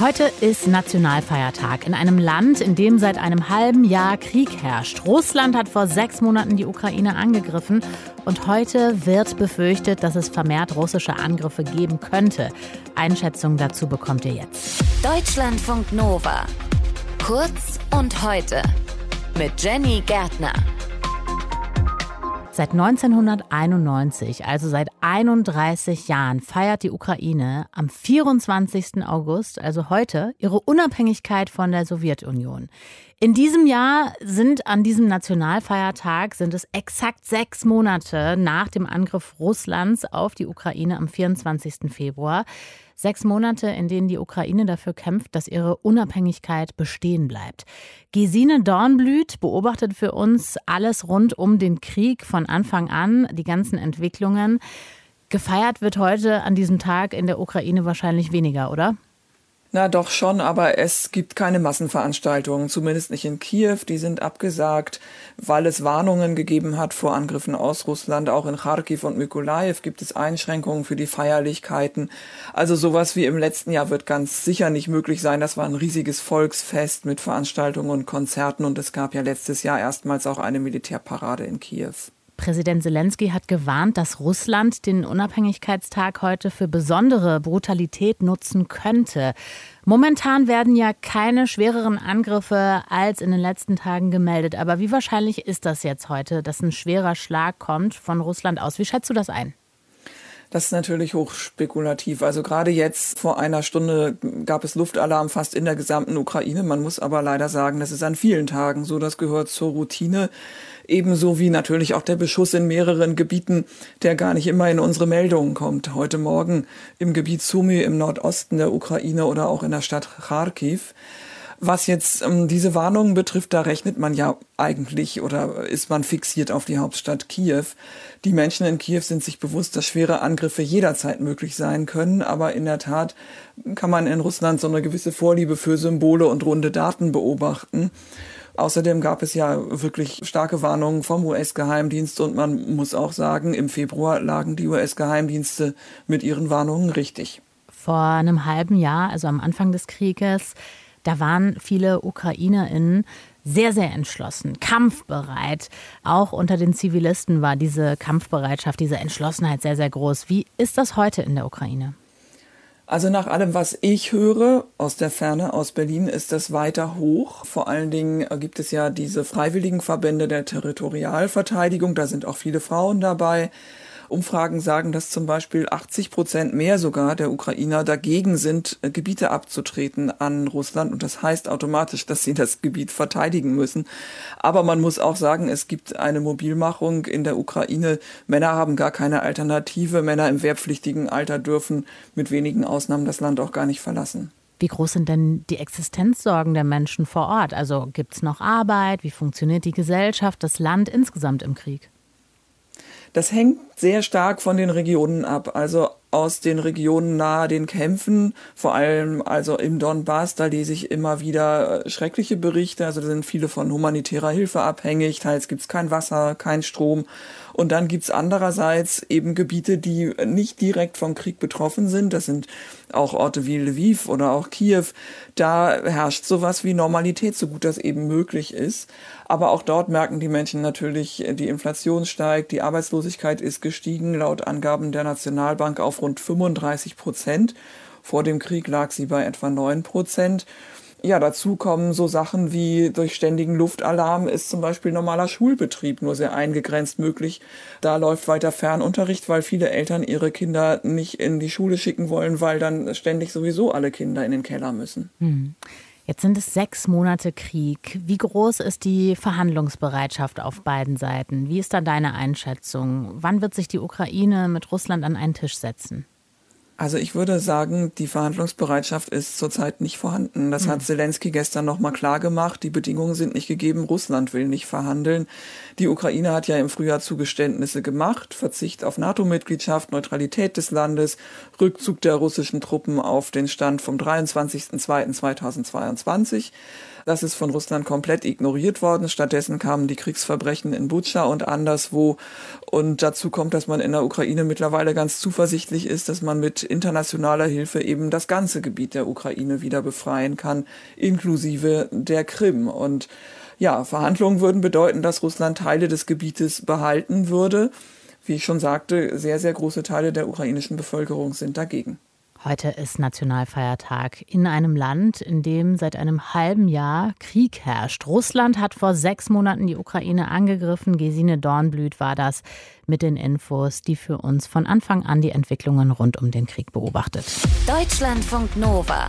Heute ist Nationalfeiertag in einem Land, in dem seit einem halben Jahr Krieg herrscht. Russland hat vor sechs Monaten die Ukraine angegriffen und heute wird befürchtet, dass es vermehrt russische Angriffe geben könnte. Einschätzung dazu bekommt ihr jetzt. Deutschlandfunk Nova. Kurz und heute mit Jenny Gärtner. Seit 1991, also seit 31 Jahren, feiert die Ukraine am 24. August, also heute, ihre Unabhängigkeit von der Sowjetunion. In diesem Jahr sind an diesem Nationalfeiertag sind es exakt sechs Monate nach dem Angriff Russlands auf die Ukraine am 24. Februar. Sechs Monate, in denen die Ukraine dafür kämpft, dass ihre Unabhängigkeit bestehen bleibt. Gesine Dornblüt beobachtet für uns alles rund um den Krieg von Anfang an, die ganzen Entwicklungen. Gefeiert wird heute an diesem Tag in der Ukraine wahrscheinlich weniger, oder? Na doch schon, aber es gibt keine Massenveranstaltungen, zumindest nicht in Kiew. Die sind abgesagt, weil es Warnungen gegeben hat vor Angriffen aus Russland. Auch in Kharkiv und Mykolaiv gibt es Einschränkungen für die Feierlichkeiten. Also sowas wie im letzten Jahr wird ganz sicher nicht möglich sein. Das war ein riesiges Volksfest mit Veranstaltungen und Konzerten und es gab ja letztes Jahr erstmals auch eine Militärparade in Kiew. Präsident Zelensky hat gewarnt, dass Russland den Unabhängigkeitstag heute für besondere Brutalität nutzen könnte. Momentan werden ja keine schwereren Angriffe als in den letzten Tagen gemeldet. Aber wie wahrscheinlich ist das jetzt heute, dass ein schwerer Schlag kommt von Russland aus? Wie schätzt du das ein? Das ist natürlich hochspekulativ. Also gerade jetzt vor einer Stunde gab es Luftalarm fast in der gesamten Ukraine. Man muss aber leider sagen, das ist an vielen Tagen so. Das gehört zur Routine. Ebenso wie natürlich auch der Beschuss in mehreren Gebieten, der gar nicht immer in unsere Meldungen kommt. Heute Morgen im Gebiet Sumy im Nordosten der Ukraine oder auch in der Stadt Kharkiv. Was jetzt ähm, diese Warnungen betrifft, da rechnet man ja eigentlich oder ist man fixiert auf die Hauptstadt Kiew. Die Menschen in Kiew sind sich bewusst, dass schwere Angriffe jederzeit möglich sein können, aber in der Tat kann man in Russland so eine gewisse Vorliebe für Symbole und runde Daten beobachten. Außerdem gab es ja wirklich starke Warnungen vom US-Geheimdienst und man muss auch sagen, im Februar lagen die US-Geheimdienste mit ihren Warnungen richtig. Vor einem halben Jahr, also am Anfang des Krieges, da waren viele Ukrainerinnen sehr, sehr entschlossen, kampfbereit. Auch unter den Zivilisten war diese Kampfbereitschaft, diese Entschlossenheit sehr, sehr groß. Wie ist das heute in der Ukraine? Also nach allem, was ich höre aus der Ferne, aus Berlin, ist das weiter hoch. Vor allen Dingen gibt es ja diese freiwilligen Verbände der Territorialverteidigung. Da sind auch viele Frauen dabei. Umfragen sagen, dass zum Beispiel 80 Prozent mehr sogar der Ukrainer dagegen sind, äh, Gebiete abzutreten an Russland. Und das heißt automatisch, dass sie das Gebiet verteidigen müssen. Aber man muss auch sagen, es gibt eine Mobilmachung in der Ukraine. Männer haben gar keine Alternative. Männer im wehrpflichtigen Alter dürfen mit wenigen Ausnahmen das Land auch gar nicht verlassen. Wie groß sind denn die Existenzsorgen der Menschen vor Ort? Also gibt es noch Arbeit? Wie funktioniert die Gesellschaft, das Land insgesamt im Krieg? Das hängt sehr stark von den Regionen ab. Also aus den Regionen nahe den Kämpfen, vor allem also im Donbass, da lese ich immer wieder äh, schreckliche Berichte. Also da sind viele von humanitärer Hilfe abhängig, teils gibt's kein Wasser, kein Strom. Und dann gibt's andererseits eben Gebiete, die nicht direkt vom Krieg betroffen sind. Das sind auch Orte wie Lviv oder auch Kiew. Da herrscht sowas wie Normalität, so gut das eben möglich ist. Aber auch dort merken die Menschen natürlich, die Inflation steigt, die Arbeitslosigkeit ist gestiegen, laut Angaben der Nationalbank auf rund 35 Prozent. Vor dem Krieg lag sie bei etwa 9 Prozent. Ja, dazu kommen so Sachen wie durch ständigen Luftalarm ist zum Beispiel normaler Schulbetrieb nur sehr eingegrenzt möglich. Da läuft weiter Fernunterricht, weil viele Eltern ihre Kinder nicht in die Schule schicken wollen, weil dann ständig sowieso alle Kinder in den Keller müssen. Hm. Jetzt sind es sechs Monate Krieg. Wie groß ist die Verhandlungsbereitschaft auf beiden Seiten? Wie ist da deine Einschätzung? Wann wird sich die Ukraine mit Russland an einen Tisch setzen? Also ich würde sagen, die Verhandlungsbereitschaft ist zurzeit nicht vorhanden. Das hat hm. Zelensky gestern nochmal klar gemacht. Die Bedingungen sind nicht gegeben. Russland will nicht verhandeln. Die Ukraine hat ja im Frühjahr Zugeständnisse gemacht. Verzicht auf NATO-Mitgliedschaft, Neutralität des Landes, Rückzug der russischen Truppen auf den Stand vom 23.02.2022. Das ist von Russland komplett ignoriert worden. Stattdessen kamen die Kriegsverbrechen in Butscha und anderswo. Und dazu kommt, dass man in der Ukraine mittlerweile ganz zuversichtlich ist, dass man mit internationaler Hilfe eben das ganze Gebiet der Ukraine wieder befreien kann, inklusive der Krim. Und ja, Verhandlungen würden bedeuten, dass Russland Teile des Gebietes behalten würde. Wie ich schon sagte, sehr, sehr große Teile der ukrainischen Bevölkerung sind dagegen. Heute ist Nationalfeiertag in einem Land, in dem seit einem halben Jahr Krieg herrscht. Russland hat vor sechs Monaten die Ukraine angegriffen. Gesine Dornblüt war das mit den Infos, die für uns von Anfang an die Entwicklungen rund um den Krieg beobachtet. Deutschlandfunk Nova.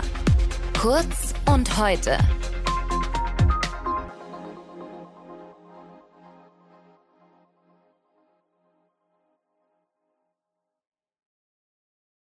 Kurz und heute.